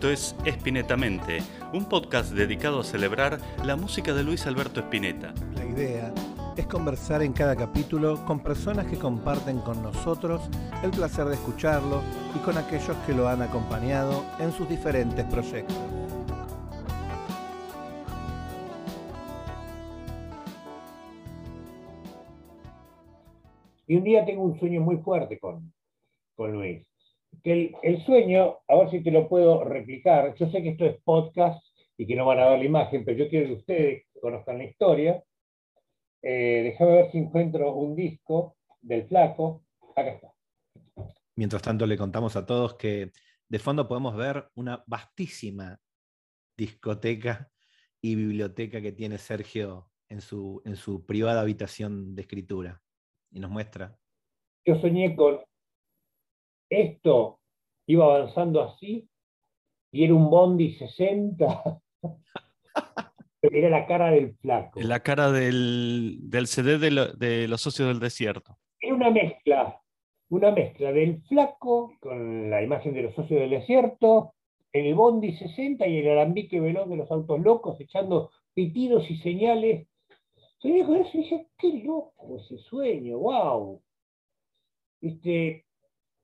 Esto es Espinetamente, un podcast dedicado a celebrar la música de Luis Alberto Spinetta. La idea es conversar en cada capítulo con personas que comparten con nosotros el placer de escucharlo y con aquellos que lo han acompañado en sus diferentes proyectos. Y un día tengo un sueño muy fuerte con, con Luis. Que el, sueño, a ver si te lo puedo replicar, yo sé que esto es podcast y que no van a ver la imagen, pero yo quiero que ustedes conozcan la historia. Eh, déjame ver si encuentro un disco del flaco. Acá está. Mientras tanto, le contamos a todos que de fondo podemos ver una vastísima discoteca y biblioteca que tiene Sergio en su, en su privada habitación de escritura y nos muestra. Yo soñé con esto, iba avanzando así, y era un Bondi 60. era la cara del flaco. La cara del, del CD de, los socios del desierto. Era una mezcla, una mezcla del flaco con la imagen de los socios del desierto, el Bondi 60 y el alambique veloz de los autos locos echando pitidos y señales Soñé con eso y dije, qué loco ese sueño, wow. ¿Viste?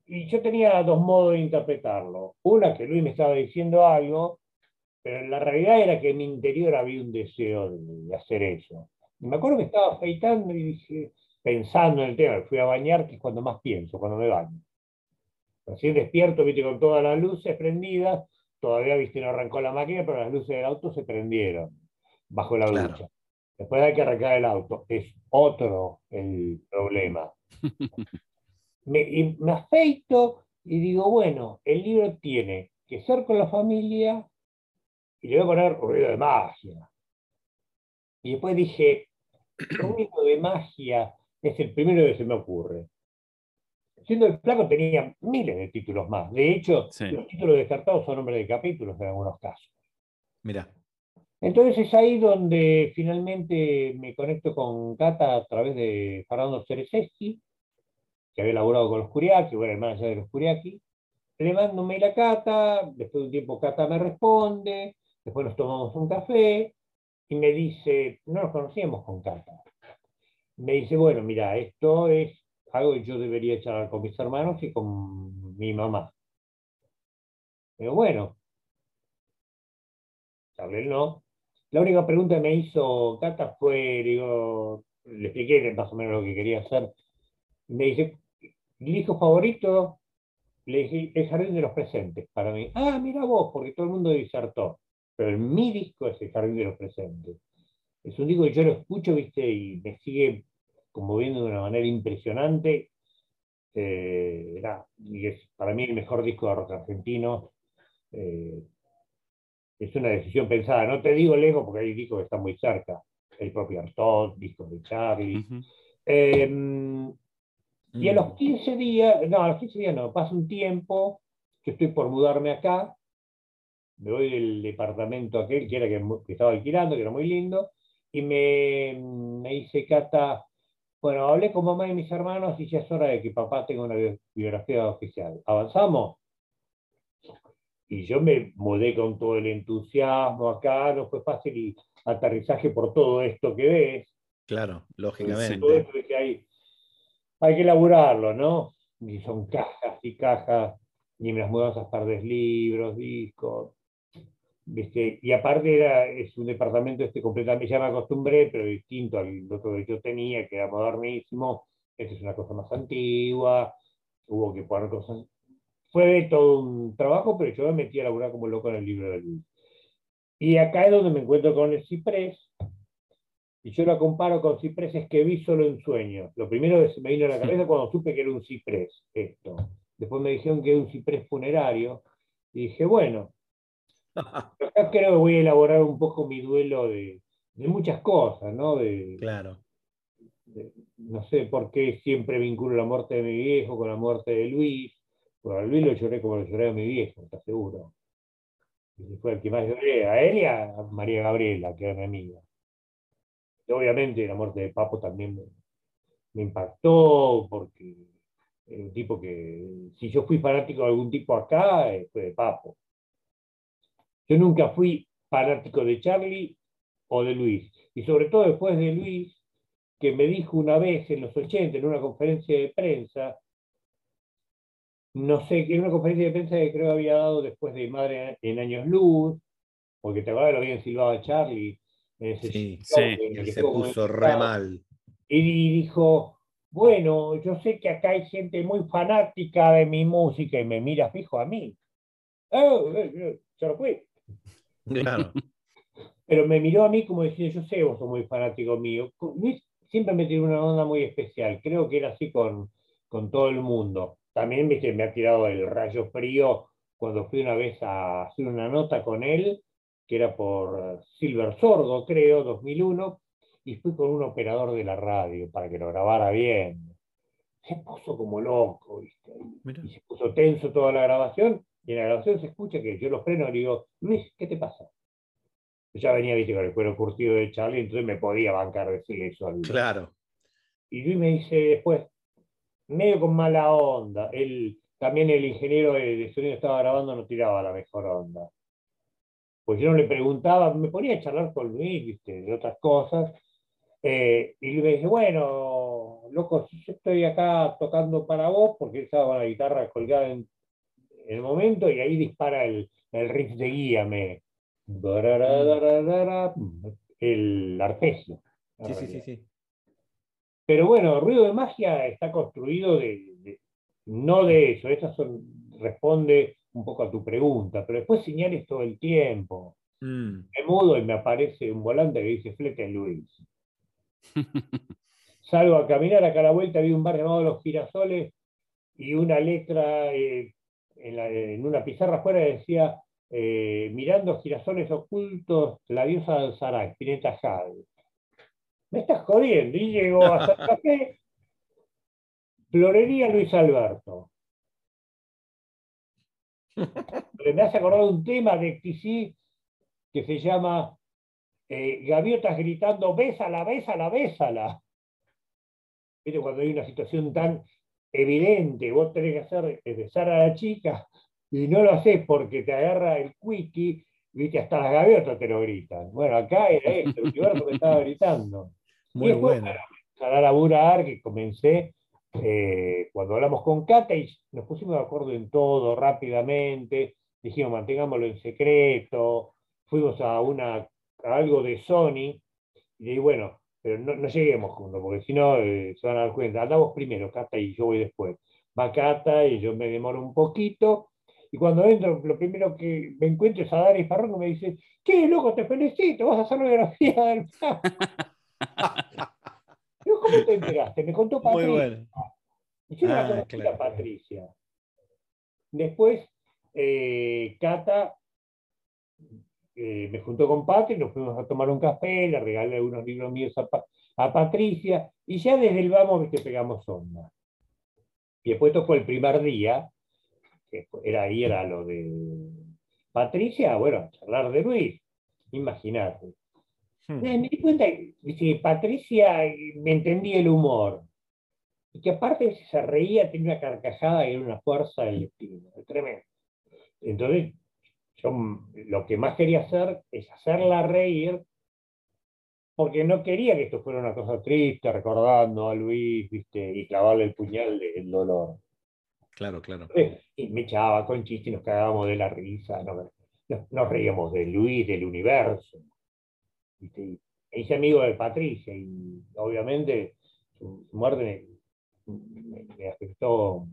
Y yo tenía dos modos de interpretarlo. Una, que Luis me estaba diciendo algo, pero la realidad era que en mi interior había un deseo de, hacer eso. Y me acuerdo que estaba afeitando y dije, pensando en el tema, fui a bañar, que es cuando más pienso, cuando me baño. Recién despierto, viste, con todas las luces prendidas, todavía, viste, no arrancó la máquina, pero las luces del auto se prendieron bajo la ducha. Después hay que arrancar el auto. Es otro el problema. me, me afeito y digo, bueno, el libro tiene que ser con la familia y le voy a poner ruido de magia. Y después dije, ruido de magia es el primero que se me ocurre. Siendo el placo tenía miles de títulos más. De hecho, los títulos descartados son nombres de capítulos en algunos casos. Mira. Entonces es ahí donde finalmente me conecto con Cata a través de Fernando Cerezeski, que había elaborado con los Curiaki, bueno, el manager de los Curiaki. Le mando un mail a Cata, después de un tiempo Cata me responde, después nos tomamos un café y me dice, no nos conocíamos con Cata. Me dice, bueno, mira, esto es algo que yo debería charlar con mis hermanos y con mi mamá. Pero bueno, el no, la única pregunta que me hizo Cata fue, digo, le expliqué más o menos lo que quería hacer. Me dice, ¿el disco favorito? El Jardín de los Presentes, para mí. Ah, mira vos, porque todo el mundo disertó. Pero mi disco es El Jardín de los Presentes. Es un disco que yo lo escucho, viste, y me sigue conmoviendo de una manera impresionante. Eh, y es para mí el mejor disco de rock argentino. Eh, es una decisión pensada. No te digo Lego porque hay discos que están muy cerca. El propio Artaud, discos de Charlie. Y a los 15 mm. días, no, a los 15 días no, pasa un tiempo, que estoy por mudarme acá, me voy del departamento aquel que, era que, estaba alquilando, que era muy lindo, y me, me dice Cata, bueno, hablé con mamá y mis hermanos y ya es hora de que papá tenga una biografía oficial. ¿Avanzamos? y yo me mudé con todo el entusiasmo acá, no fue fácil y aterrizaje por todo esto que ves. Claro, lógicamente. Todo esto que hay, hay que elaborarlo, ¿no? Y son cajas y cajas, ni me las mudanzas tardes libros, discos. ¿viste? Y aparte era, es un departamento este completamente, ya me acostumbré, pero distinto al otro que yo tenía, que era modernísimo. Esta es una cosa más antigua, hubo que poner cosas fue todo un trabajo, pero yo me metí a laburar como loco en el libro de Luis. Y acá es donde me encuentro con el ciprés, y yo lo comparo con cipreses que vi solo en sueños. Lo primero que se me vino a la cabeza cuando supe que era un ciprés, esto. Después me dijeron que era un ciprés funerario, y dije, bueno, acá creo que voy a elaborar un poco mi duelo de, muchas cosas, ¿no? De, claro. no sé por qué siempre vinculo la muerte de mi viejo con la muerte de Luis, bueno, a Luis lo lloré como lo lloré a mi viejo, ¿estás seguro? Y fue el que más lloré, a él y a María Gabriela, que era mi amiga. Obviamente la muerte de Papo también me, impactó, porque era un tipo que, si yo fui fanático de algún tipo acá, eh, fue de Papo. Yo nunca fui fanático de Charlie o de Luis. Y sobre todo después de Luis, que me dijo una vez en los 80 en una conferencia de prensa, no sé, en una conferencia de prensa que creo había dado después de Madre en Años Luz, porque te acuerdas lo habían silbado a Charlie. Ese Sí, que se puso re mal. Y dijo, bueno, yo sé que acá hay gente muy fanática de mi música y me mira fijo a mí. Oh, eh, eh, yo no fui. Claro. Pero me miró a mí como diciendo, yo sé, vos sos muy fanático mío. Luis siempre me tiene una onda muy especial. Creo que era así con, con todo el mundo. También viste, me ha tirado el rayo frío cuando fui una vez a hacer una nota con él, que era por Silver Sordo, creo, 2001, y fui con un operador de la radio para que lo grabara bien. Se puso como loco, ¿viste? Y se puso tenso toda la grabación, y en la grabación se escucha que yo lo freno y digo, Luis, ¿qué te pasa? Yo ya venía, viste, con el cuero curtido de Charlie, entonces me podía bancar decirle eso al Claro. Y Luis me dice después, medio con mala onda, él, también el ingeniero de, de sonido estaba grabando no tiraba la mejor onda. Pues yo no le preguntaba, me ponía a charlar con Luis, viste, de otras cosas, eh, y Luis me dice, bueno, loco, yo estoy acá tocando para vos, porque él estaba con la guitarra colgada en, en el momento, y ahí dispara el, el riff de Guíame. El arpegio. Sí, sí, sí, sí. Pero bueno, Ruido de Magia está construido de, de- no de eso, eso son, responde un poco a tu pregunta, pero después señales todo el tiempo. Mm. Me mudo y me aparece un volante que dice Flete Luis. Salgo a caminar acá a la vuelta, vi un bar llamado Los Girasoles y una letra eh, en, la- en una pizarra afuera decía eh, mirando girasoles ocultos, la diosa danzará, Spinetta Jade. Me estás jodiendo, y llego a Santa Fe, Florería Luis Alberto. Me hace acordar un tema de XTC que se llama eh, Gaviotas gritando, bésala, bésala, bésala. ¿Viste? Cuando hay una situación tan evidente, vos tenés que hacer es besar a la chica y no lo haces porque te agarra el quickie, viste, hasta las gaviotas te lo gritan. Bueno, acá era esto, el universo que estaba gritando. Muy Y después, bueno. a laburar, que comencé eh, cuando hablamos con Cata y nos pusimos de acuerdo en todo rápidamente, dijimos mantengámoslo en secreto, fuimos a, una, a algo de Sony, y bueno, pero no, no lleguemos juntos, porque si no eh, se van a dar cuenta, andamos primero, Cata y yo voy después. Va Cata y yo me demoro un poquito, y cuando entro, lo primero que me encuentro es a Dari Farrón que me dice, ¡qué loco, te felicito! Vas a hacer la biografía del Flaco". Digo, ¿Cómo te enteraste? Me contó Muy Patricia. bueno. Y yo no la Ah, conocía claro. a Patricia. Después, eh, Cata eh, me juntó con Patri, nos fuimos a tomar un café, le regalé unos libros míos a, Pa- a Patricia, y ya desde el vamos que pegamos onda. Y después tocó el primer día, que fue- era ahí, era lo de Patricia, bueno, a charlar de Luis, imagínate. Hmm. Me di cuenta que Patricia me entendía el humor. Y que aparte si se reía, tenía una carcajada y era una fuerza del destino, tremendo. Entonces, yo lo que más quería hacer es hacerla reír, porque no quería que esto fuera una cosa triste, recordando a Luis, ¿viste? y clavarle el puñal del dolor. Claro, claro. Y me echaba con chiste y nos cagábamos de la risa, no- nos, nos reíamos de Luis, del universo. ¿Viste? Hice amigo de Patricia y obviamente su, muerte me afectó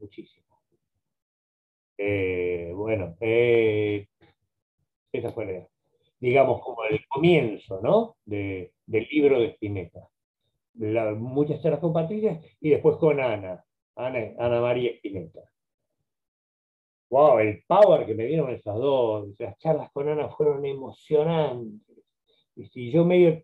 muchísimo. Eh, bueno, eh, esa fue la, digamos, como el comienzo, ¿no? De- del libro de Spinetta. La- muchas charlas con Patricia y después con Ana, Ana, Ana María Spinetta. Wow, el power que me dieron esas dos, las charlas con Ana fueron emocionantes. Y si yo medio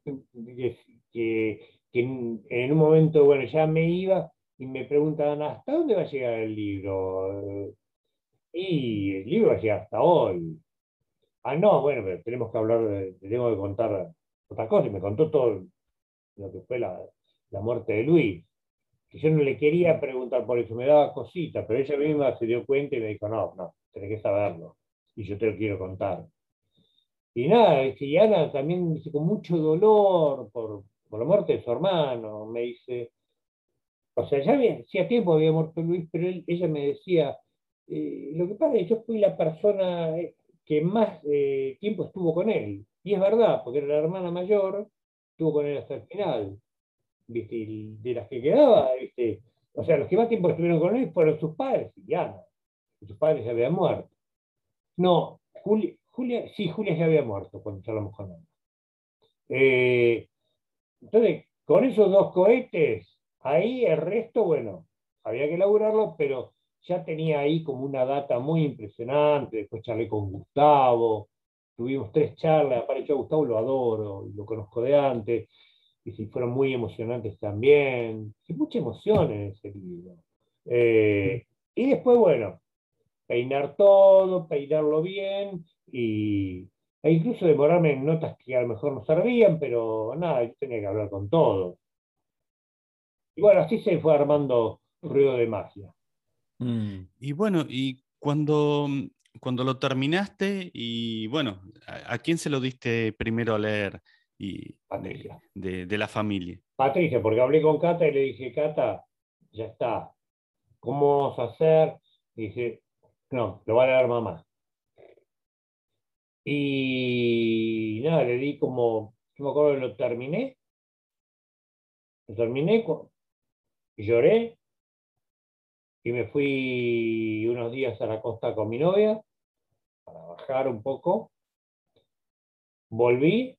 que, en, un momento, bueno, ya me iba y me preguntaban, ¿hasta dónde va a llegar el libro? Y el libro va a llegar hasta hoy. Ah, no, bueno, pero tenemos que hablar, tenemos que contar otra cosa. Y me contó todo lo que fue la, la muerte de Luis. Que yo no le quería preguntar por eso, me daba cosita, pero ella misma se dio cuenta y me dijo, no, no, tenés que saberlo. y yo te lo quiero contar. Y nada, y Ana también dice, con mucho dolor por, por la muerte de su hermano, me dice, o sea, ya hacía tiempo había muerto Luis, pero ella me decía, eh, lo que pasa es que yo fui la persona eh, que más eh, tiempo estuvo con él. Y es verdad, porque era la hermana mayor, estuvo con él hasta el final. De las que quedaba, o sea, los que más tiempo estuvieron con él fueron sus padres y Ana. sus padres ya habían muerto. No, Julia, sí, Julia ya había muerto cuando charlamos con él. entonces, con esos dos cohetes, ahí el resto, bueno, había que elaborarlo, pero ya tenía ahí como una data muy impresionante, después charlé con Gustavo, tuvimos tres charlas, aparte yo a Gustavo lo adoro, lo conozco de antes, y sí, fueron muy emocionantes también, mucha emoción en ese libro. Eh, y después, bueno, peinar todo, peinarlo bien, y, e incluso demorarme en notas que a lo mejor no servían, pero nada, yo tenía que hablar con todo. Y bueno, así se fue armando ruido de magia. Mm. Y bueno, y cuando, cuando lo terminaste, y bueno, ¿a, quién se lo diste primero a leer? Y, De, de, la familia. Patricia, porque hablé con Cata y le dije, Cata, ya está. ¿Cómo vamos a hacer? Y dije, no, lo va a leer mamá. Y nada, le di como, yo me acuerdo que lo terminé. Lo terminé, lloré, y me fui unos días a la costa con mi novia para bajar un poco. Volví,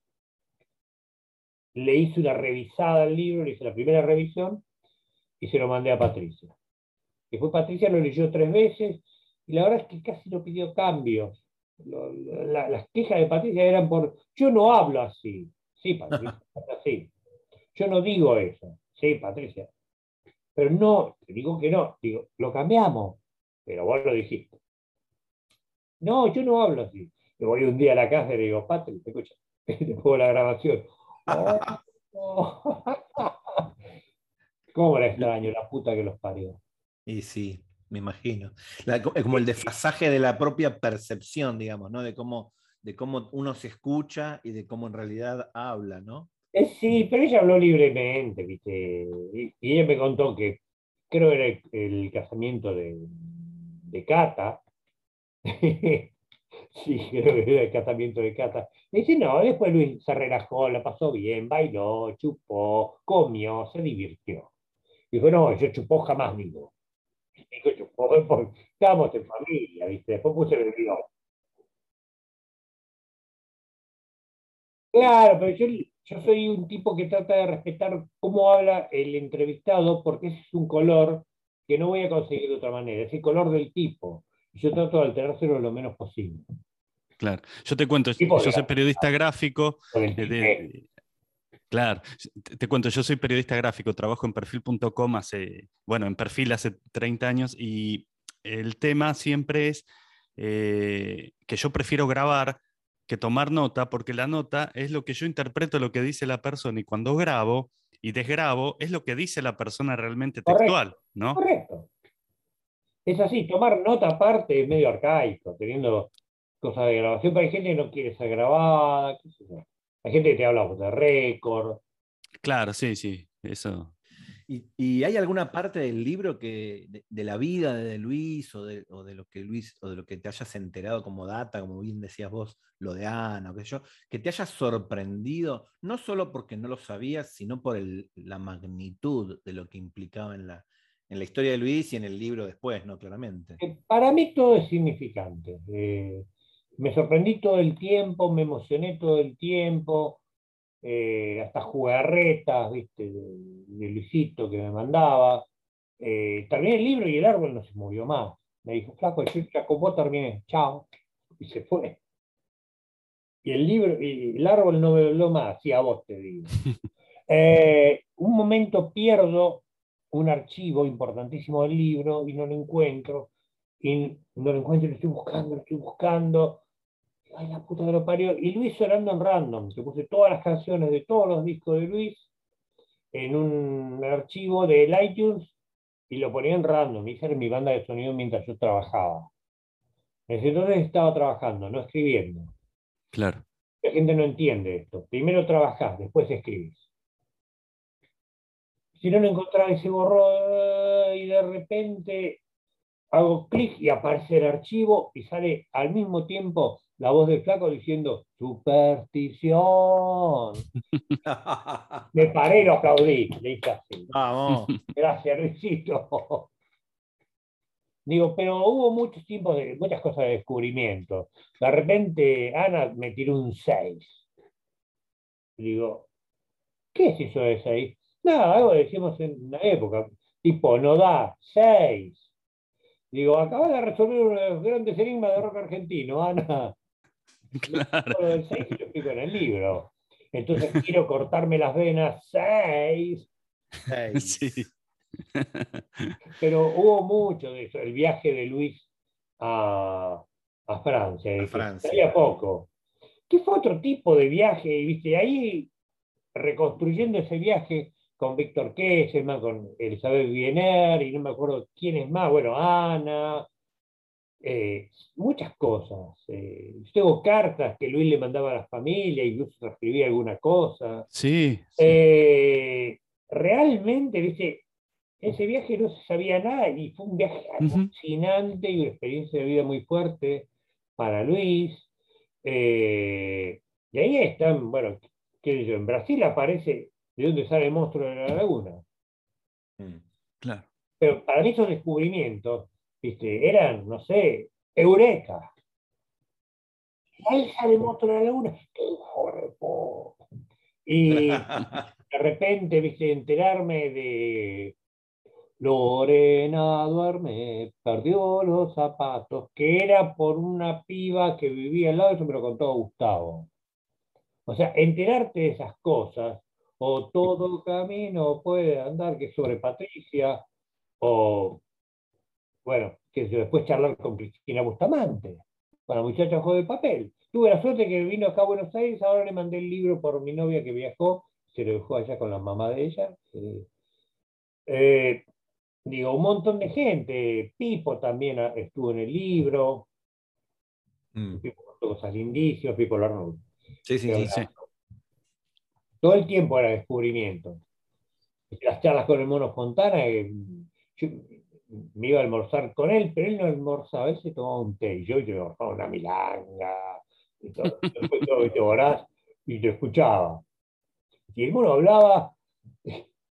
le hice una revisada al libro, le hice la primera revisión y se lo mandé a Patricia. Después Patricia lo leyó tres veces y la verdad es que casi no pidió cambios. las quejas de Patricia eran por, yo no hablo así. Sí, Patricia, así. Yo no digo eso. Sí, Patricia, pero no, te digo que no, digo, lo cambiamos, pero vos lo dijiste. No, yo no hablo así. Me voy un día a la casa y le digo, Patrick, escucha, te pongo la grabación. ¿Cómo la extraño, la puta que los parió? Y sí, me imagino. es como el desfasaje de la propia percepción, digamos, ¿no? De cómo, de cómo uno se escucha y de cómo en realidad habla, ¿no? Eh, sí, pero ella habló libremente, ¿viste? Y, ella me contó que creo era el, casamiento de, de Cata. sí, que era el casamiento de Cata. Me dice, no, después Luis se relajó, la pasó bien, bailó, chupó, comió, se divirtió. Dijo, no, yo chupó jamás digo. Dijo, chupó, estábamos en familia, ¿viste? Después puse bebido. Claro, pero yo yo soy un tipo que trata de respetar cómo habla el entrevistado, porque ese es un color que no voy a conseguir de otra manera, es el color del tipo. Y yo trato de alterárselo lo menos posible. Claro, yo te cuento, yo soy periodista gráfico. claro, te, cuento, yo soy periodista gráfico, trabajo en perfil.com hace, bueno, en perfil hace 30 años y el tema siempre es eh, que yo prefiero grabar que tomar nota, porque la nota es lo que yo interpreto lo que dice la persona y cuando grabo y desgrabo es lo que dice la persona realmente textual, ¿no? Correcto. Es así, tomar nota aparte es medio arcaico, teniendo cosas de grabación, pero hay gente que no quiere ser grabada, hay gente que te habla de récord. Claro, sí, sí, eso ¿Y, hay alguna parte del libro que, de, la vida de Luis o de, lo que Luis o de lo que te hayas enterado como data, como bien decías vos, lo de Ana o qué yo, que te haya sorprendido, no solo porque no lo sabías, sino por la magnitud de lo que implicaba en la, en la historia de Luis y en el libro después, ¿no? Claramente. Eh, para mí todo es significante. Eh, me sorprendí todo el tiempo, me emocioné todo el tiempo. Eh, hasta jugarretas, ¿viste? De, Luisito que me mandaba. Eh, terminé el libro y el árbol no se movió más. Me dijo, flaco, yo ya con terminé, chao. Y se fue. Y el libro, y el árbol no me habló más, sí, a vos te digo. Eh, un momento pierdo un archivo importantísimo del libro y no lo encuentro. Y no lo encuentro, lo estoy buscando, lo estoy buscando ay, la puta que lo parió. Y Luis sonando en random, que puse todas las canciones de todos los discos de Luis en un archivo de iTunes y lo ponía en random. Era mi banda de sonido mientras yo trabajaba. Ese entonces estaba trabajando, no escribiendo. Claro. La gente no entiende esto. Primero trabajás, después escribís. Si no lo encontraba ese borró y de repente hago clic y aparece el archivo y sale al mismo tiempo la voz del flaco diciendo superstición. Me paré y lo aplaudí. Le dije así. Vamos. Gracias, Luisito. Digo, pero hubo muchos tipos de, muchas cosas de descubrimiento. De repente Ana me tiró un 6. Digo, ¿qué es eso de 6? Nada, algo decimos en una época, tipo, no da, 6. Digo, acabas de resolver uno de los grandes enigmas de rock argentino, Ana. Claro. Lo del 6 lo explico en el libro. Entonces quiero cortarme las venas, 6. Sí. Pero hubo mucho de eso, el viaje de Luis a, a Francia, A Francia. salía poco. Que fue otro tipo de viaje, y viste, ahí reconstruyendo ese viaje con Víctor Kesselman, con Elizabeth Biener, y no me acuerdo quién es más, bueno, Ana, eh, muchas cosas. Eh, tengo cartas que Luis le mandaba a la familia, incluso transcribía alguna cosa. Sí. sí. Eh, realmente, viste, ese viaje no se sabía nada y fue un viaje Ujú. alucinante y una experiencia de vida muy fuerte para Luis. Eh, y ahí están, bueno, qué sé yo, en Brasil aparece de dónde sale el monstruo de la laguna. Mm. Claro. Pero para mí esos descubrimientos, eran, no sé, eureka. Ahí sale el monstruo de la laguna. ¡Qué hijo de po! Y de repente, viste, enterarme de Lorena duerme, perdió los zapatos, que era por una piba que vivía al lado, eso me lo contó Gustavo. O sea, enterarte de esas cosas, o todo camino puede andar, que sobre Patricia, o, bueno, que después charlar con Cristina Bustamante, con la muchacha Juego de Papel. Tuve la suerte que vino acá a Buenos Aires, ahora le mandé el libro por mi novia que viajó, se lo dejó allá con la mamá de ella. eh, eh, digo, un montón de gente, Pipo también ah, estuvo en el libro, Mm. Pipo cosas lindísimas, Pipo Larnud. Sí, sí, sí. Sí. Todo el tiempo era descubrimiento. Las charlas con el mono Fontana, eh, yo me iba a almorzar con él, pero él no almorzaba, él se tomaba un té, y yo te almorzaba una milanga, y todo, todo, y te y escuchaba. Y el mono hablaba,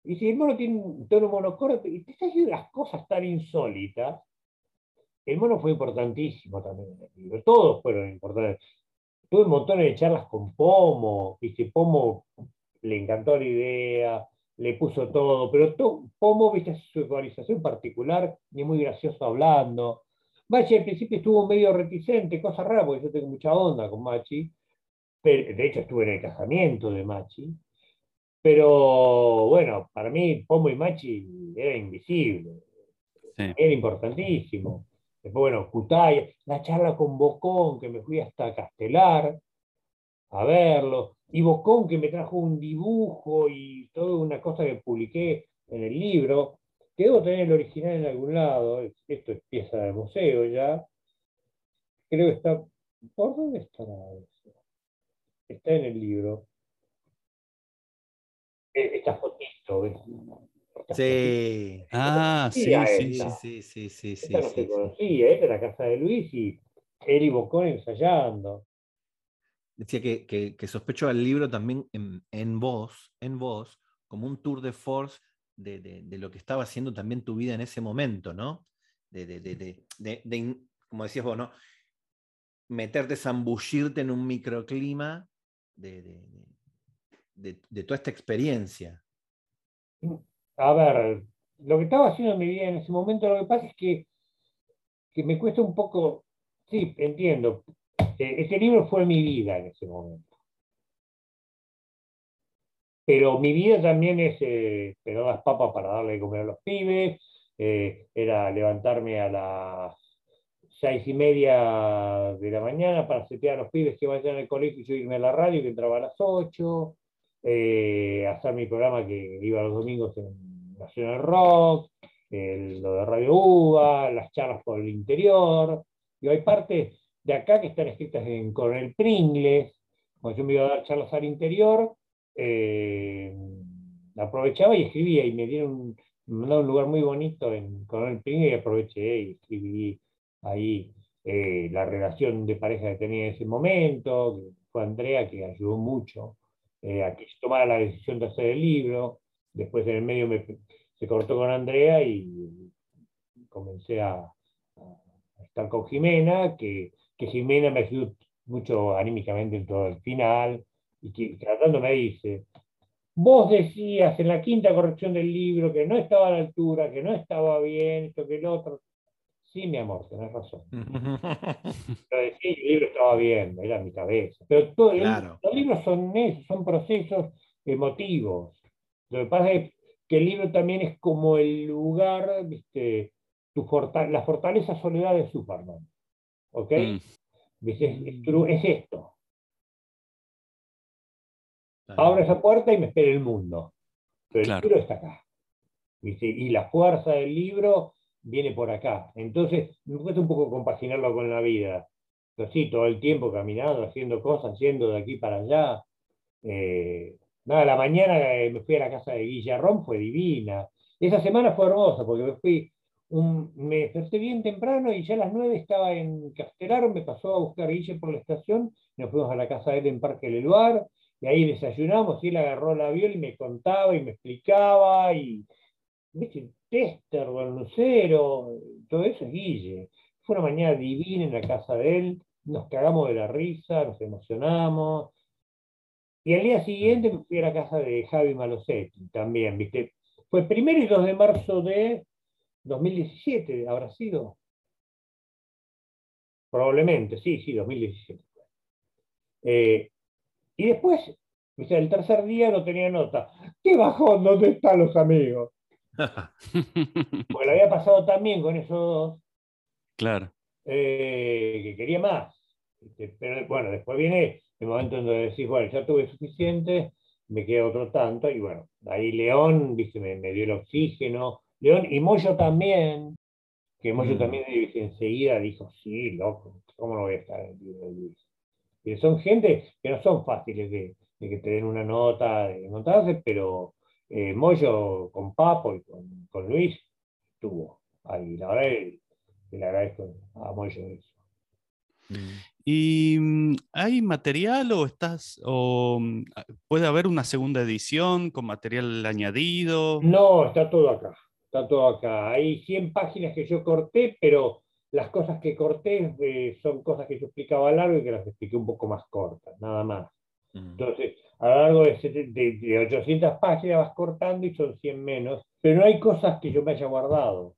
y si el mono tiene un tono monocorde, y te está diciendo las cosas tan insólitas, el mono fue importantísimo también en el libro, todos fueron importantes. Tuve montones de charlas con Pomo, viste, Pomo le encantó la idea, le puso todo, pero to- Pomo, viste, su organización particular, ni muy gracioso hablando. Machi al principio estuvo medio reticente, cosa rara, porque yo tengo mucha onda con Machi, pero, de hecho estuve en el casamiento de Machi, pero bueno, para mí Pomo y Machi era invisible, Sí. era importantísimo. Después, bueno, Cutaya, la charla con Bocón, que me fui hasta Castelar a verlo, y Bocón que me trajo un dibujo y toda una cosa que publiqué en el libro, que debo tener el original en algún lado, es- esto es pieza de museo ya, creo que está, ¿por dónde estará eso? Está en el libro. Eh, Esta fotito, ¿ves? Esta Sí. Ah, sí, Sí, a sí, sí. Sí, sí, sí, sí, Esta no sí, se sí. conocía, esta era la casa de Luis y él y Bocón ensayando. Decía que, que, que sospecho al libro también en, en voz, en voz, como un tour de force de, de- lo que estaba haciendo también tu vida en ese momento, ¿no? De, de, como decías vos. Meterte, zambullirte en un microclima de, toda esta experiencia. A ver, lo que estaba haciendo en mi vida en ese momento, lo que pasa es que, que me cuesta un poco, sí, entiendo, ese libro fue mi vida en ese momento. Pero mi vida también es eh, pegar las papas para darle de comer a los pibes, eh, era levantarme a las seis y media de la mañana para setear a los pibes que vayan al colegio y yo irme a la radio que entraba a las ocho, eh, hacer mi programa que iba los domingos en Nacional Rock, el- lo de Radio UBA, las charlas por el interior, Y hay partes de acá que están escritas en Coronel Pringles, cuando yo me iba a dar charlas al interior, eh, aprovechaba y escribía y me dieron me mandaron un lugar muy bonito en Coronel Pringles y aproveché y escribí ahí eh, la relación de pareja que tenía en ese momento, fue Andrea que ayudó mucho eh, a que tomara la decisión de hacer el libro. Después en el medio me, se cortó con Andrea y comencé a estar con Jimena, que, que, Jimena me ayudó mucho anímicamente en todo el final, y que tratando me dice, vos decías en la quinta corrección del libro que no estaba a la altura, que no estaba bien, esto que el otro. Sí, mi amor, tenés razón. Pero decía, el libro estaba bien, era mi cabeza. Pero todo, claro. los libros son eso, son procesos emotivos. Lo que pasa es que el libro también es como el lugar, ¿viste? Tu la fortaleza soledad de Superman. ¿Ok? Mm. Es, es, esto. Abro esa puerta y me espera el mundo. Pero el libro está acá. Y la fuerza del libro viene por acá. Entonces, me cuesta un poco compaginarlo con la vida. Pero sí, todo el tiempo caminando, haciendo cosas, yendo de aquí para allá. Eh, nada, la mañana eh, me fui a la casa de Guillermo, fue divina. Esa semana fue hermosa porque me fui, un, me desperté bien temprano y ya a las nueve estaba en Castellaro, me pasó a buscar Guille por la estación, nos fuimos a la casa de él en Parque Leluar, y ahí desayunamos, y él agarró la viola y me contaba y me explicaba, y, ¿viste? Tester, Lucero, todo eso es Guille. Fue una mañana divina en la casa de él, nos cagamos de la risa, nos emocionamos. Y al día siguiente me fui a la casa de Javi Malosetti también, ¿viste? Fue primero y 2 de marzo de 2017, ¿habrá sido? Probablemente, sí, sí, 2017. Eh, y después, el tercer día no tenía nota. ¿Qué bajón? ¿Dónde están los amigos? Porque lo había pasado también con esos dos. Claro. Eh, que quería más. Pero bueno, después viene el momento en donde decís, bueno, ya tuve suficiente, me queda otro tanto, y bueno, ahí León, viste, me, dio el oxígeno. León y Moyo también, que Moyo mm. también enseguida dijo, sí, loco, ¿cómo no voy a estar en el libro de Luis? Son gente que no son fáciles de, que te den una nota, de encontrarse, pero eh, Moyo con Papo y con, Luis tuvo ahí. La verdad le agradezco a Moyo eso. ¿Y mm, hay material o estás o mm, puede haber una segunda edición con material añadido? No, está todo acá. Está todo acá. Hay 100 páginas que yo corté, pero las cosas que corté eh, son cosas que yo explicaba largo y que las expliqué un poco más cortas, nada más. Entonces, a lo largo de, de, 800 páginas vas cortando y son 100 menos, pero no hay cosas que yo me haya guardado.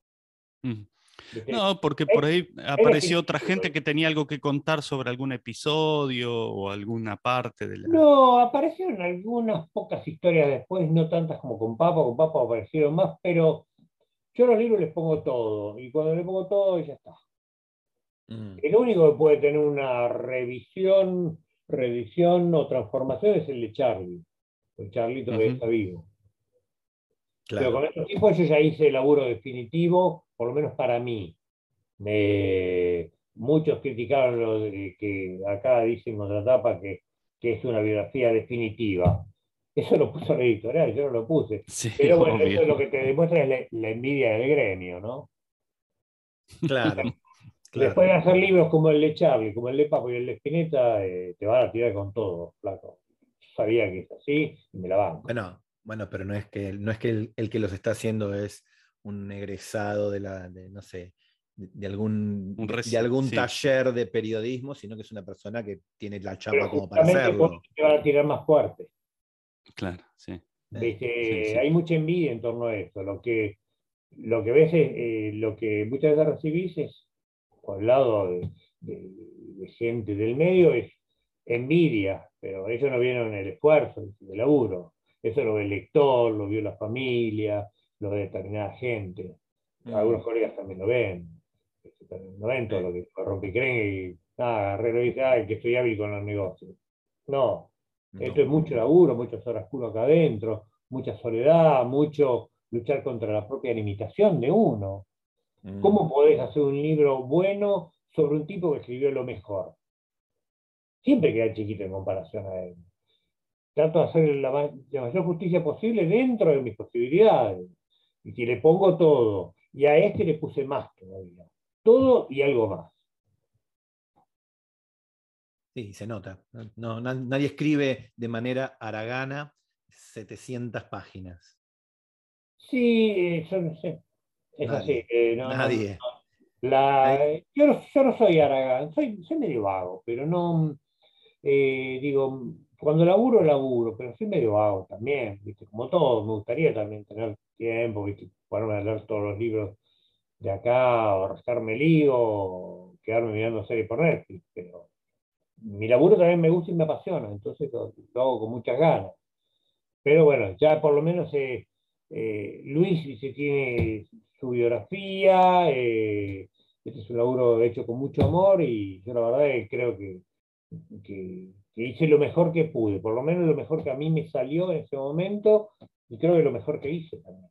No, porque por ahí apareció otra gente que tenía algo que contar sobre algún episodio o alguna parte de la... No, aparecieron algunas pocas historias después, no tantas como con Papa, con Papa aparecieron más, pero yo a los libros les pongo todo, y cuando les pongo todo ya está. Mm. El único que puede tener una revisión reedición o transformación es el de Charlie. El Charlie todavía está vivo. Pero con estos tipos yo ya hice el laburo definitivo, por lo menos para mí. muchos criticaron lo de que acá dicen contra tapa que, que es una biografía definitiva. Eso lo puso la editorial, yo no lo puse. Pero bueno, eso es lo que te demuestra es la, envidia del gremio, ¿no? Claro. Después de hacer libros como el de Charlie, como el de Papo y el de Spinetta, eh, te van a tirar con todo, flaco. sabía que es así y me la van. Bueno, bueno, pero no es que, no es que el, que los está haciendo es un egresado de la, no sé, de, algún, de algún taller de periodismo, sino que es una persona que tiene la chapa como para hacerlo. Te van a tirar más fuerte. Claro, sí. Hay mucha envidia en torno a esto. Lo que, lo que ves es, eh, lo que muchas veces recibís es por el lado de, gente del medio es envidia, pero ellos no vieron el esfuerzo, el laburo. Eso lo ve el lector, lo vio la familia, lo ve determinada gente. Algunos colegas también lo ven. Este, no ven todo lo que rompe creen y nada, Guerrero dice, ay, que estoy hábil con los negocios. No, esto es mucho laburo, muchas horas puro acá adentro, mucha soledad, mucho luchar contra la propia limitación de uno. Mm. ¿Cómo podés hacer un libro bueno sobre un tipo que escribió lo mejor. Siempre queda chiquito en comparación a él. Trato de hacer la, mayor justicia posible dentro de mis posibilidades. Y si le pongo todo, y a este le puse más todavía. Todo y algo más. Sí, se nota. No, nadie escribe de manera aragana 700 páginas. Sí, yo no sé. Es así. nadie. yo, no, soy aragán, soy, soy medio vago, pero no, eh, digo, cuando laburo, laburo, pero soy medio vago también, ¿viste? como todo, me gustaría también tener tiempo, ¿viste? ponerme a leer todos los libros de acá, o rascarme el lío, o quedarme mirando series por Netflix, pero mi laburo también me gusta y me apasiona, entonces lo, hago con muchas ganas. Pero bueno, ya por lo menos eh, eh, Luis dice, tiene su biografía, este es un laburo hecho con mucho amor y yo la verdad creo que que, hice lo mejor que pude, por lo menos lo mejor que a mí me salió en ese momento y creo que lo mejor que hice también.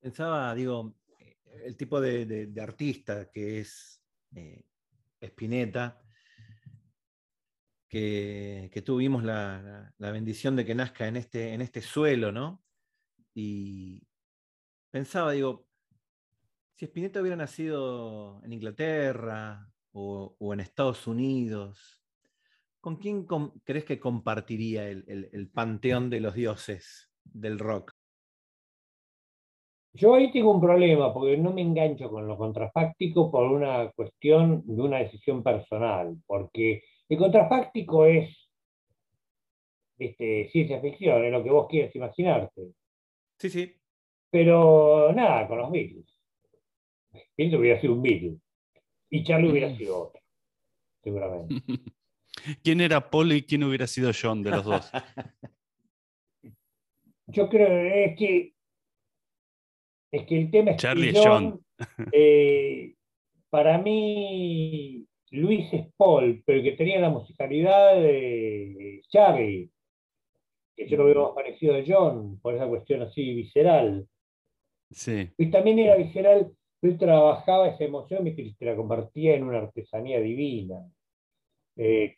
Pensaba, digo, el tipo de, artista que es eh, Spinetta, que, tuvimos la, bendición de que nazca en este, en este suelo, ¿no? Y pensaba, digo, si Spinetta hubiera nacido en Inglaterra o, en Estados Unidos, ¿con quién crees que compartiría el, panteón de los dioses del rock? Yo ahí tengo un problema porque no me engancho con lo contrafáctico por una cuestión de una decisión personal, porque el contrafáctico es este, ciencia ficción, es lo que vos quieres imaginarte. Sí, sí. Pero nada, con los Beatles. Que hubiera sido un Beatle. Y Charlie hubiera mm. sido otro, seguramente. ¿Quién era Paul y quién hubiera sido John de los dos? Yo creo es que es que el tema es Charlie que John, eh, para mí Luis es Paul, pero el que tenía la musicalidad de Charlie, que yo lo veo más parecido a John, por esa cuestión así visceral. Sí. Y también era visceral él trabajaba esa emoción y te la compartía en una artesanía divina. Eh,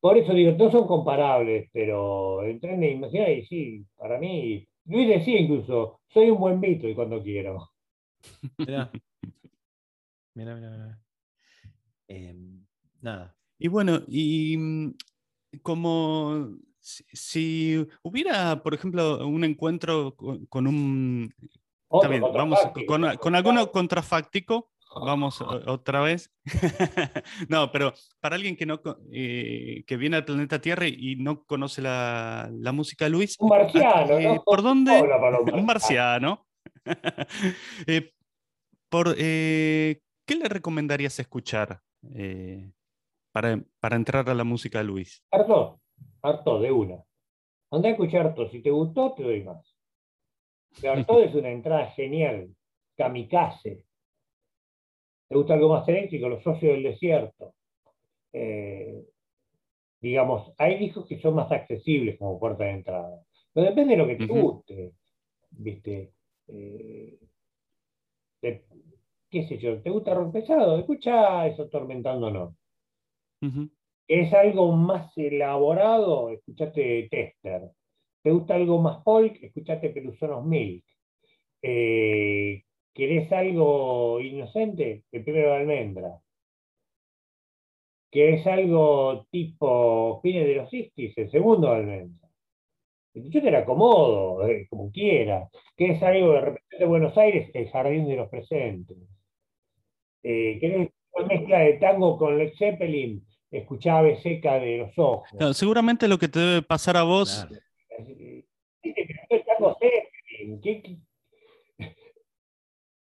por eso digo, todos son comparables, pero entré en imaginar y sí, para mí, Luis decía incluso, soy un buen y cuando quiero. Mira, mira, mira. Em, nada. Y bueno, y mm, como si, hubiera, por ejemplo, un encuentro con un vamos con, alguno contrafáctico. Vamos otra vez. no, pero para alguien que, no, eh, que viene al planeta Tierra y no conoce la, música de Luis. Un marciano, eh, ¿Por dónde? un marciano. Eh, por, ¿Qué le recomendarías escuchar para, para, entrar a la música de Luis? Harto, harto, de una. Anda a escuchar harto. Si te gustó, te doy más. todo es una entrada genial, kamikaze. ¿Te gusta algo más eléctrico? Los socios del desierto. Eh, digamos, hay discos que son más accesibles como puerta de entrada. Pero depende de lo que te guste. ¿Viste? Eh, ¿Qué sé yo? ¿Te gusta rock pesado? Escucha eso Tormentándonos. ¿Es algo más elaborado? Escuchate Tester. ¿Te gusta algo más folk? Escuchate Pelusonos Milk. Eh, ¿Querés algo inocente? El primero de almendra. ¿Querés algo tipo fines de los 60 El segundo de almendra. Yo te la acomodo, eh, como quieras. ¿Querés algo de repente de Buenos Aires? El jardín de los presentes. Eh, ¿Querés una mezcla de tango con Led Zeppelin? Escuchá Seca de los ojos. seguramente lo que te debe pasar a vos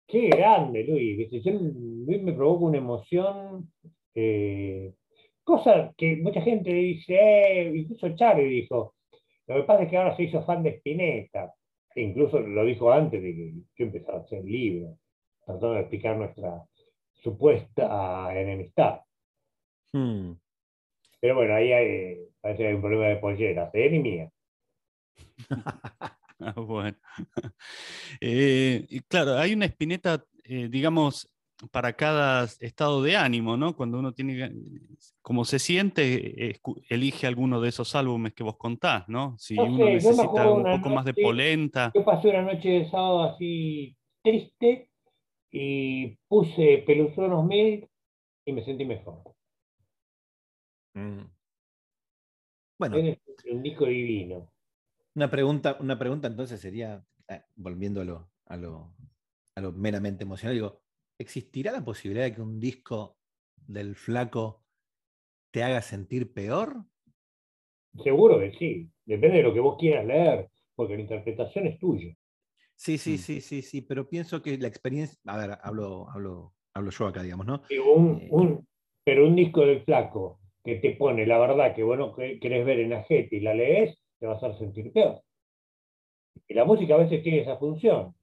Qué, grande, Luis. Luis me provoca una emoción. Eh, cosa que mucha gente dice, eh, incluso Charlie dijo, lo que pasa es que ahora se hizo fan de Spinetta. E incluso lo dijo antes de que yo empezara a hacer el libro, tratando de explicar nuestra supuesta enemistad. Hmm. Pero bueno, ahí hay, parece que hay un problema de polleras, de él y mía. Ah, bueno. Eh, claro, hay una espineta, eh, digamos, para cada estado de ánimo, ¿no? Cuando uno tiene, como se siente, elige alguno de esos álbumes que vos contás, ¿no? Si uno necesita un poco más de polenta. Yo pasé una noche de sábado así triste y puse Peluzonos Mil y me sentí mejor. Mm. Bueno. Es un disco divino. Una pregunta, una pregunta entonces sería, eh, volviendo a lo, a lo meramente emocional, digo, ¿existirá la posibilidad de que un disco del flaco te haga sentir peor? Seguro que sí, depende de lo que vos quieras leer, porque la interpretación es tuya. Sí, sí, mm. sí, sí, sí, pero pienso que la experiencia, a ver, hablo, hablo, hablo yo acá, digamos, ¿no? Eh, pero un disco del flaco que te pone la verdad que vos no querés ver en la gente y la lees, te va a hacer sentir peor. Y la música a veces tiene esa función.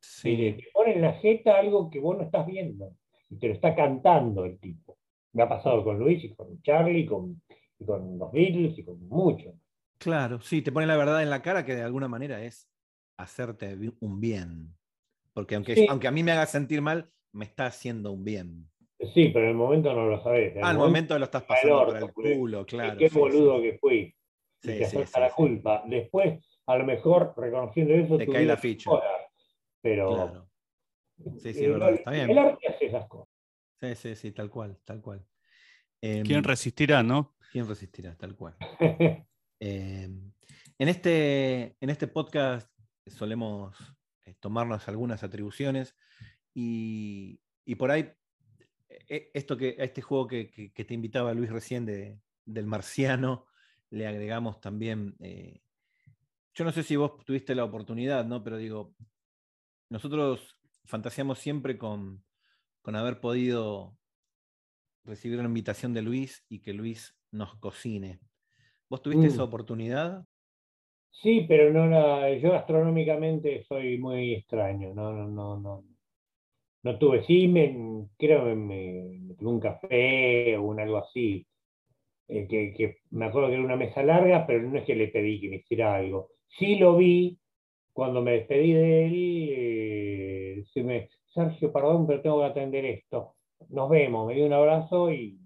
Sí. te pone en la jeta algo que vos no estás viendo y te lo está cantando el tipo. Me ha pasado con Luis y con Charlie y con, con los Beatles y con muchos. Claro, sí, te pone la verdad en la cara que de alguna manera es hacerte un bien. Porque aunque, aunque a mí me haga sentir mal, me está haciendo un bien. Sí, pero en el momento no lo sabes. Al momento, lo estás pasando por el culo, claro. Qué boludo que fui. Sí, y te la culpa. Después, a lo mejor, reconociendo eso, te cae la ficha. pero. Claro. Sí, sí, verdad. Está bien. El arte hace esas cosas. Sí, sí, sí, tal cual, tal cual. ¿Quién em, resistirá, no? ¿Quién resistirá, tal cual? Em, en, este, en este podcast solemos eh, tomarnos algunas atribuciones y, y por ahí e, esto que, este juego que, te invitaba Luis recién de, del marciano, le agregamos también. Eh, yo no sé si vos tuviste la oportunidad, ¿no? Pero digo, nosotros fantaseamos siempre con, haber podido recibir una invitación de Luis y que Luis nos cocine. ¿Vos tuviste esa mm. oportunidad? Sí, pero no la, yo astronómicamente soy muy extraño, no, no, no, no no tuve, sí, me, creo que me, tuve un café o un algo así, eh, que, me acuerdo que era una mesa larga, pero no es que le pedí que me hiciera algo. Sí lo vi cuando me despedí de él, eh, me, Sergio, perdón, pero tengo que atender esto. Nos vemos, me dio un abrazo y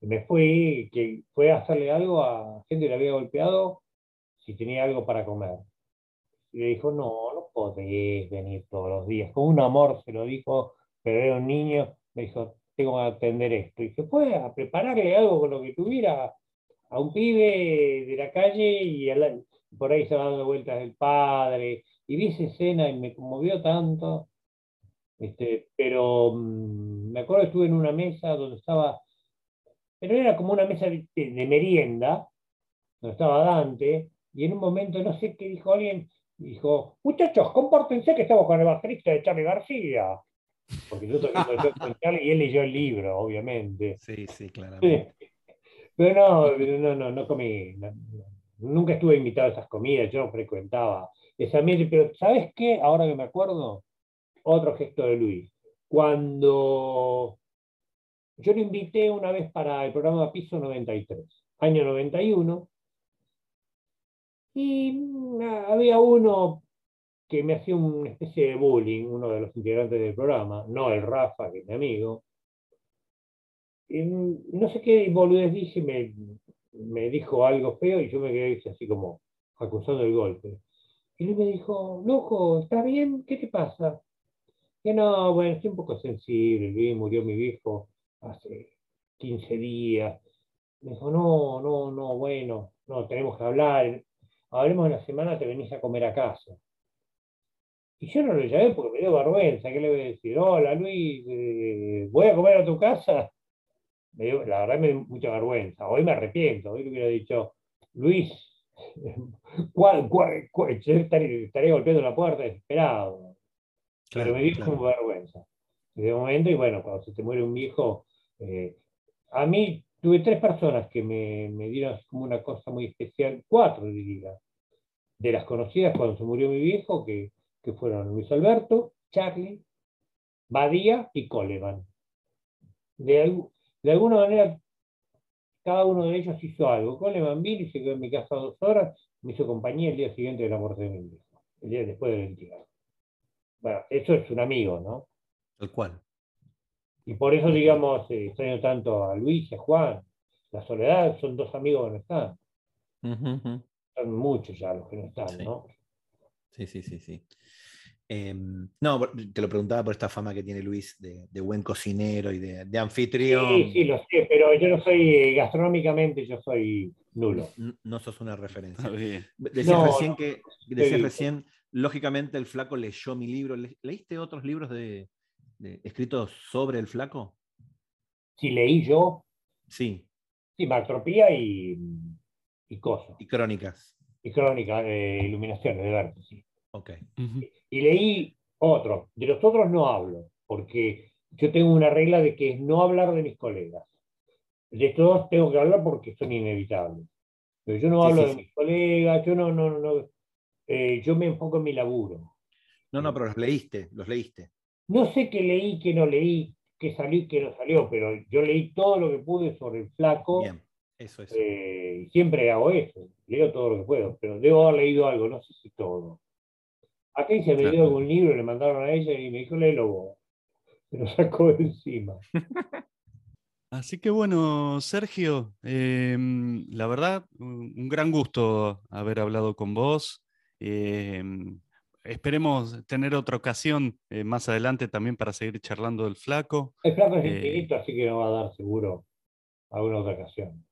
me fui, que fue a hacerle algo a gente que le había golpeado si tenía algo para comer. Y le dijo, no, no podés venir todos los días. Con un amor se lo dijo pero era un niño, me dijo, tengo que atender esto. Y se fue a prepararle algo con lo que tuviera a un pibe de la calle y por ahí va dando vueltas el padre. Y vi esa escena y me conmovió tanto. Este, pero mm, me acuerdo que estuve en una mesa donde estaba, pero era como una mesa de, merienda, donde estaba Dante, y en un momento no sé qué dijo alguien, dijo, muchachos, compórtense que estamos con el evangelista de Charlie García. Porque yo toqué con Charlie y él leyó el libro, obviamente. Sí, sí, claramente. Pero no, no, no, no comí. nunca estuve invitado a esas comidas, yo no frecuentaba esa mesa. Pero ¿sabes qué? Ahora que me acuerdo, otro gesto de Luis. Cuando yo lo invité una vez para el programa Piso 93, año 91, y había uno que me hacía una especie de bullying, uno de los integrantes del programa, no el Rafa, que es mi amigo. Y no sé qué boludez dice, me, me dijo algo feo y yo me quedé así como acusando el golpe. Y él me dijo, loco, ¿estás bien? ¿Qué te pasa? Que no, bueno, estoy un poco sensible, murió mi viejo hace 15 días. Me dijo, no, no, no, bueno, no, tenemos que hablar. Hablemos en la semana, te venís a comer a casa. Y yo no lo llamé porque me dio vergüenza. ¿Qué le voy a decir? Hola Luis, eh, voy a comer a tu casa. la verdad me dio mucha vergüenza. Hoy me arrepiento. Hoy le hubiera dicho, Luis, ¿cuál, Yo estaría, golpeando la puerta desesperado. Pero me dio como vergüenza. De momento, y bueno, cuando se te muere un viejo, eh, a mí tuve tres personas que me, me dieron como una cosa muy especial, cuatro diría, de las conocidas cuando se murió mi viejo, que que fueron Luis Alberto, Charlie, Badía y Coleman. De, de alguna manera, cada uno de ellos hizo algo. Coleman vino y se quedó en mi casa dos horas, me hizo compañía el día siguiente de la muerte de mi hijo, el día después del entierro. Bueno, eso es un amigo, ¿no? El cual. Y por eso, digamos, eh, extraño tanto a Luis y a Juan. La Soledad son dos amigos que no están. Son muchos ya los que no están, Sí. ¿no? Sí, sí, sí, sí. Em, no, te lo preguntaba por esta fama que tiene Luis de, de buen cocinero y de, de anfitrión. Sí, sí, lo sé, pero yo no soy, eh, gastronómicamente, yo soy nulo. No sos una referencia. Decías No, recién no, que, decías recién, lógicamente el flaco leyó mi libro. Le- ¿Leíste otros libros de, de- escritos sobre el flaco? Si leí yo, Sí, sí, Mactropía y, y Coso, y crónicas. y Crónica de Iluminaciones de Berto, sí. Ok. Ujú. Y leí otro. De los otros no hablo, porque yo tengo una regla de que es no hablar de mis colegas. De todos tengo que hablar porque son inevitables. Pero yo no Sí, hablo sí, de sí. mis colegas, yo no, no, no. eh, yo me enfoco en mi laburo. No, no, pero los leíste, los leíste. No sé qué leí, qué no leí, qué salió y qué no salió, pero yo leí todo lo que pude sobre el flaco. Bien, eso es. eh, siempre hago eso, leo todo lo que puedo, pero debo haber leído algo, no sé si todo. Acá se me dio algún libro, le mandaron a ella y me dijo, léelo vos. Se lo sacó de encima. Así que bueno, Sergio, em, la verdad, un un gran gusto haber hablado con vos. Em, esperemos tener otra ocasión eh, más adelante también para seguir charlando del flaco. El flaco es Eh. infinito, así que nos va a dar seguro alguna otra ocasión.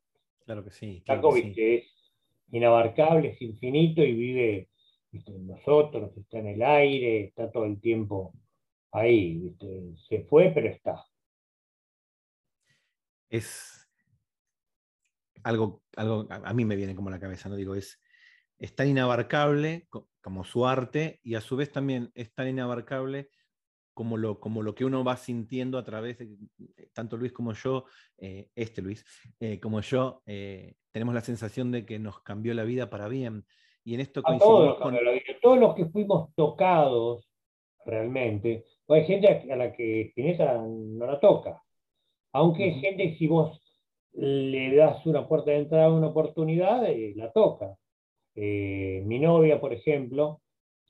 Claro que sí. Claro flaco, que sí. viste, es inabarcable, es infinito y vive viste, en nosotros, está en el aire, está todo el tiempo ahí, viste. Se fue, pero está. es algo, algo a mí me viene como a la cabeza, ¿no? Digo, es, es tan inabarcable co- como su arte y a su vez también es tan inabarcable como lo, como lo que uno va sintiendo a través de, tanto Luis como yo, eh, este Luis, eh, como yo, eh, tenemos la sensación de que nos cambió la vida para bien. Y en esto A todos, coincidimos con... todos los que fuimos tocados realmente, pues hay gente a la que Spinetta no la toca. Aunque hay Ujú. gente que si vos le das una puerta de entrada, una oportunidad, eh, la toca. Eh, mi novia, por ejemplo,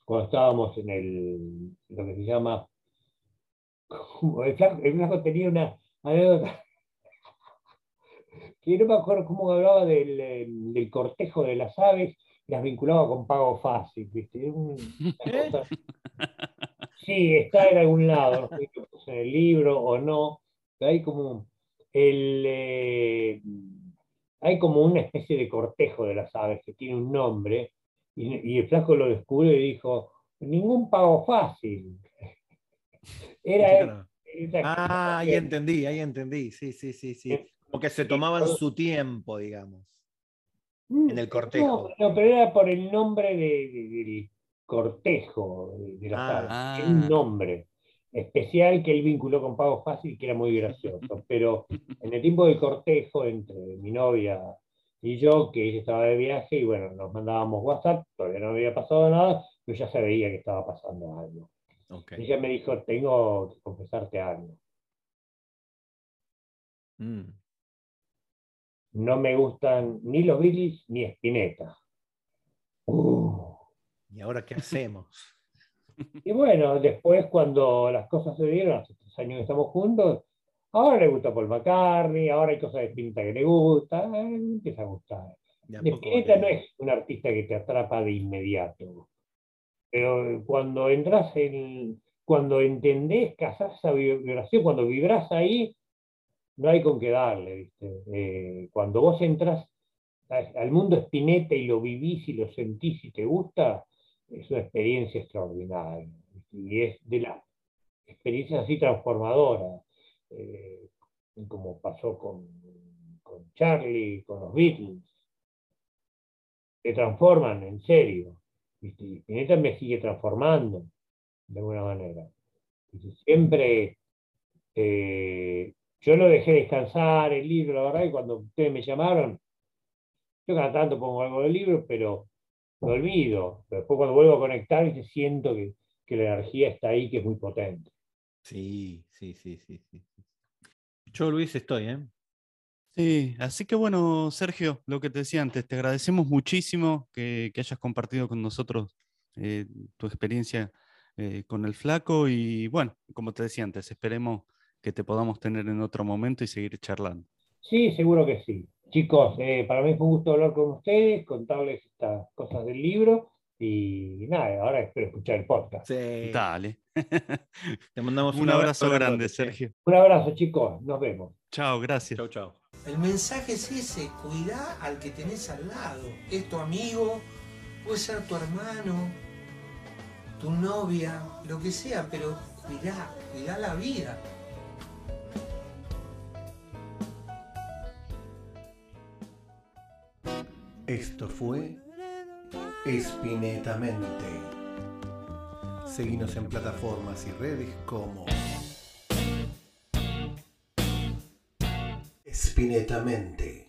cuando estábamos en el, lo que se llama, el flaco, el flaco tenía una anécdota que no me acuerdo cómo hablaba del, eh, del cortejo de las aves, las vinculaba con pago fácil, ¿viste? Cosa- Sí, está en algún lado, no sé si en el libro o no, pero hay como el, eh, hay como una especie de cortejo de las aves que tiene un nombre, y, y el flaco lo descubrió y dijo, ningún pago fácil. Era Ah, ahí entendí, ahí entendí, sí, sí, sí, sí. Eh, Como que se tomaban su tiempo, digamos. en el cortejo. No, no, pero era por el nombre de- de- del cortejo de, las Ah. Tiene un Ah. nombre especial que él vinculó con Pago Fácil, que era muy gracioso. Pero en el tiempo del cortejo entre mi novia y yo, que ella estaba de viaje, y bueno, nos mandábamos WhatsApp, todavía no había pasado nada, pero ya se veía que estaba pasando algo. Ok. Y ella me dijo, tengo que confesarte algo. Mm. No me gustan ni los Beatles ni Spinetta. Uh. ¿Y ahora qué hacemos? Y bueno, después cuando las cosas se dieron, hace tres años que estamos juntos, ahora le gusta Paul McCartney, ahora hay cosas de Spinetta que le gusta, eh, empieza a gustar. De a De poco Spinetta va no es un artista que te atrapa de inmediato, pero cuando entras en, cuando entendés, cazás esa vibración, cuando vibras ahí, no hay con qué darle, ¿viste? Eh, cuando vos entras al mundo Spinetta y lo vivís y lo sentís y te gusta, es una experiencia extraordinaria. Y es de las experiencias así transformadoras, eh, como pasó con, con Charlie, con los Beatles. Te transforman, en serio. ¿Viste? Y Spinetta me sigue transformando, de alguna manera. ¿viste? Siempre eh, yo lo dejé descansar el libro, la verdad, y cuando ustedes me llamaron, yo cada tanto pongo algo del libro, pero me olvido. Después cuando vuelvo a conectar, siento que, que la energía está ahí, que es muy potente. Sí, sí, sí, sí, sí. Yo, Luis, estoy, ¿eh? Sí, así que bueno, Sergio, lo que te decía antes, te agradecemos muchísimo que, que hayas compartido con nosotros eh, tu experiencia eh, con el flaco y bueno, como te decía antes, esperemos que te podamos tener en otro momento y seguir charlando. Sí, seguro que sí. Chicos, eh, para mí fue un gusto hablar con ustedes, contarles estas cosas del libro y nada, ahora espero escuchar el podcast. Sí. Dale. Te mandamos Un abrazo grande, grandote, sí. Sergio. Un abrazo, chicos, nos vemos. Chao, gracias. Chau, chau. El mensaje es ese, cuidá al que tenés al lado. Es tu amigo, puede ser tu hermano, tu novia, lo que sea, pero cuidá, cuidá la vida. Esto fue Espinetamente. Seguinos en plataformas y redes como Espinetamente.